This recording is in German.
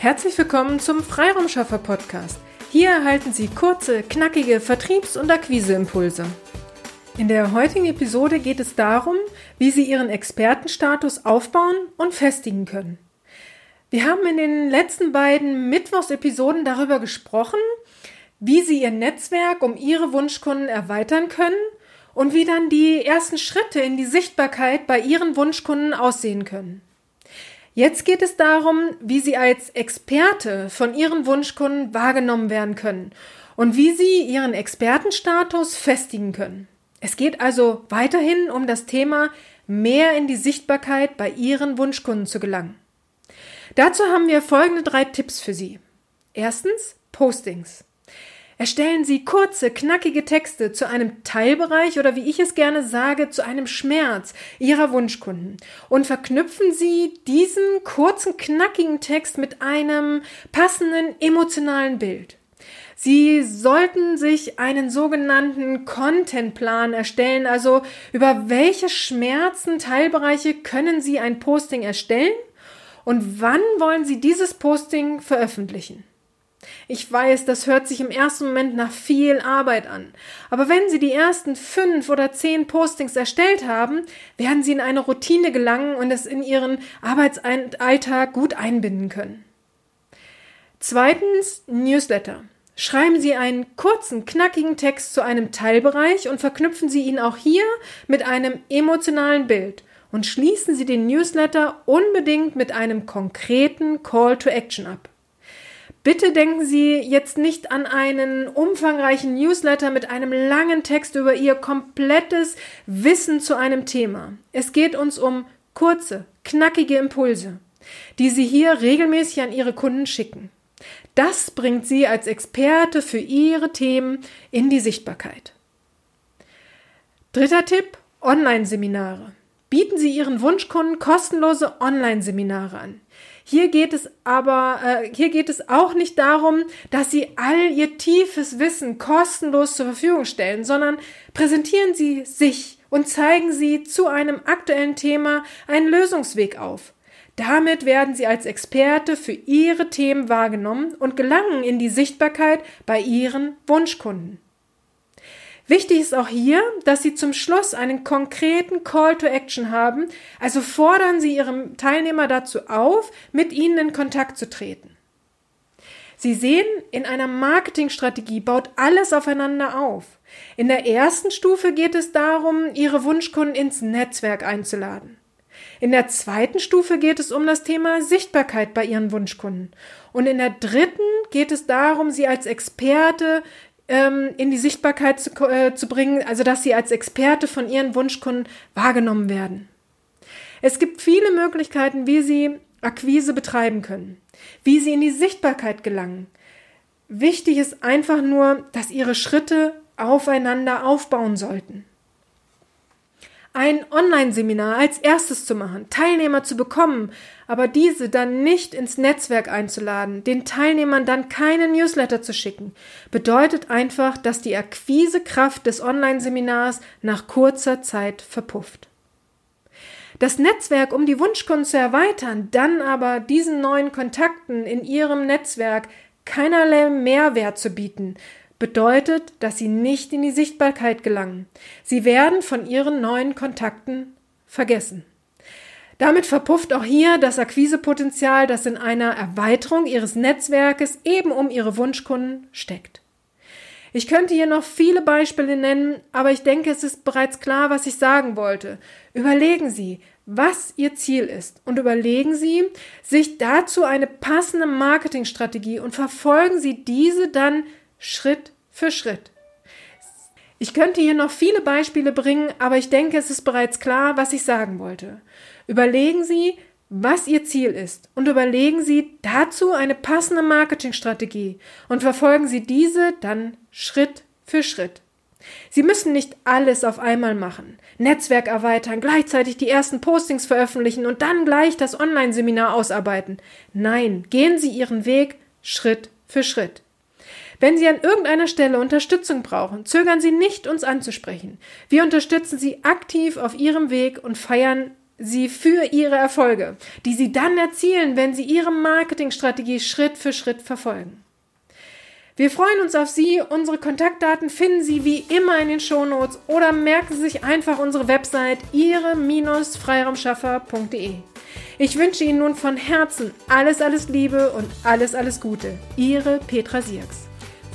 Herzlich willkommen zum Freiraumschaffer Podcast. Hier erhalten Sie kurze, knackige Vertriebs- und Akquiseimpulse. In der heutigen Episode geht es darum, wie Sie Ihren Expertenstatus aufbauen und festigen können. Wir haben in den letzten beiden Mittwochsepisoden darüber gesprochen, wie Sie Ihr Netzwerk um Ihre Wunschkunden erweitern können und wie dann die ersten Schritte in die Sichtbarkeit bei Ihren Wunschkunden aussehen können. Jetzt geht es darum, wie Sie als Experte von Ihren Wunschkunden wahrgenommen werden können und wie Sie Ihren Expertenstatus festigen können. Es geht also weiterhin um das Thema, mehr in die Sichtbarkeit bei Ihren Wunschkunden zu gelangen. Dazu haben wir folgende drei Tipps für Sie. Erstens Postings. Erstellen Sie kurze, knackige Texte zu einem Teilbereich oder wie ich es gerne sage, zu einem Schmerz Ihrer Wunschkunden und verknüpfen Sie diesen kurzen, knackigen Text mit einem passenden emotionalen Bild. Sie sollten sich einen sogenannten Contentplan erstellen, also über welche Schmerzen, Teilbereiche können Sie ein Posting erstellen und wann wollen Sie dieses Posting veröffentlichen. Ich weiß, das hört sich im ersten Moment nach viel Arbeit an. Aber wenn Sie die ersten fünf oder zehn Postings erstellt haben, werden Sie in eine Routine gelangen und es in Ihren Arbeitsalltag gut einbinden können. Zweitens Newsletter. Schreiben Sie einen kurzen, knackigen Text zu einem Teilbereich und verknüpfen Sie ihn auch hier mit einem emotionalen Bild und schließen Sie den Newsletter unbedingt mit einem konkreten Call to Action ab. Bitte denken Sie jetzt nicht an einen umfangreichen Newsletter mit einem langen Text über Ihr komplettes Wissen zu einem Thema. Es geht uns um kurze, knackige Impulse, die Sie hier regelmäßig an Ihre Kunden schicken. Das bringt Sie als Experte für Ihre Themen in die Sichtbarkeit. Dritter Tipp, Online-Seminare. Bieten Sie Ihren Wunschkunden kostenlose Online-Seminare an. Hier geht es aber, äh, hier geht es auch nicht darum, dass Sie all Ihr tiefes Wissen kostenlos zur Verfügung stellen, sondern präsentieren Sie sich und zeigen Sie zu einem aktuellen Thema einen Lösungsweg auf. Damit werden Sie als Experte für Ihre Themen wahrgenommen und gelangen in die Sichtbarkeit bei Ihren Wunschkunden. Wichtig ist auch hier, dass Sie zum Schluss einen konkreten Call to Action haben, also fordern Sie Ihrem Teilnehmer dazu auf, mit Ihnen in Kontakt zu treten. Sie sehen, in einer Marketingstrategie baut alles aufeinander auf. In der ersten Stufe geht es darum, Ihre Wunschkunden ins Netzwerk einzuladen. In der zweiten Stufe geht es um das Thema Sichtbarkeit bei Ihren Wunschkunden. Und in der dritten geht es darum, Sie als Experte ähm, in die Sichtbarkeit zu, äh, zu bringen, also dass sie als Experte von ihren Wunschkunden wahrgenommen werden. Es gibt viele Möglichkeiten, wie sie Akquise betreiben können, wie sie in die Sichtbarkeit gelangen. Wichtig ist einfach nur, dass ihre Schritte aufeinander aufbauen sollten ein Online-Seminar als erstes zu machen, Teilnehmer zu bekommen, aber diese dann nicht ins Netzwerk einzuladen, den Teilnehmern dann keine Newsletter zu schicken, bedeutet einfach, dass die Akquisekraft des Online-Seminars nach kurzer Zeit verpufft. Das Netzwerk, um die Wunschkunden zu erweitern, dann aber diesen neuen Kontakten in ihrem Netzwerk keinerlei Mehrwert zu bieten, bedeutet, dass sie nicht in die Sichtbarkeit gelangen. Sie werden von ihren neuen Kontakten vergessen. Damit verpufft auch hier das Akquisepotenzial, das in einer Erweiterung ihres Netzwerkes eben um ihre Wunschkunden steckt. Ich könnte hier noch viele Beispiele nennen, aber ich denke, es ist bereits klar, was ich sagen wollte. Überlegen Sie, was Ihr Ziel ist und überlegen Sie sich dazu eine passende Marketingstrategie und verfolgen Sie diese dann Schritt für Schritt. Ich könnte hier noch viele Beispiele bringen, aber ich denke, es ist bereits klar, was ich sagen wollte. Überlegen Sie, was Ihr Ziel ist und überlegen Sie dazu eine passende Marketingstrategie und verfolgen Sie diese dann Schritt für Schritt. Sie müssen nicht alles auf einmal machen. Netzwerk erweitern, gleichzeitig die ersten Postings veröffentlichen und dann gleich das Online-Seminar ausarbeiten. Nein, gehen Sie Ihren Weg Schritt für Schritt. Wenn Sie an irgendeiner Stelle Unterstützung brauchen, zögern Sie nicht, uns anzusprechen. Wir unterstützen Sie aktiv auf Ihrem Weg und feiern sie für ihre Erfolge, die sie dann erzielen, wenn sie ihre Marketingstrategie Schritt für Schritt verfolgen. Wir freuen uns auf Sie. Unsere Kontaktdaten finden Sie wie immer in den Shownotes oder merken Sie sich einfach unsere Website ihre-freiraumschaffer.de. Ich wünsche Ihnen nun von Herzen alles, alles Liebe und alles, alles Gute. Ihre Petra Sierks.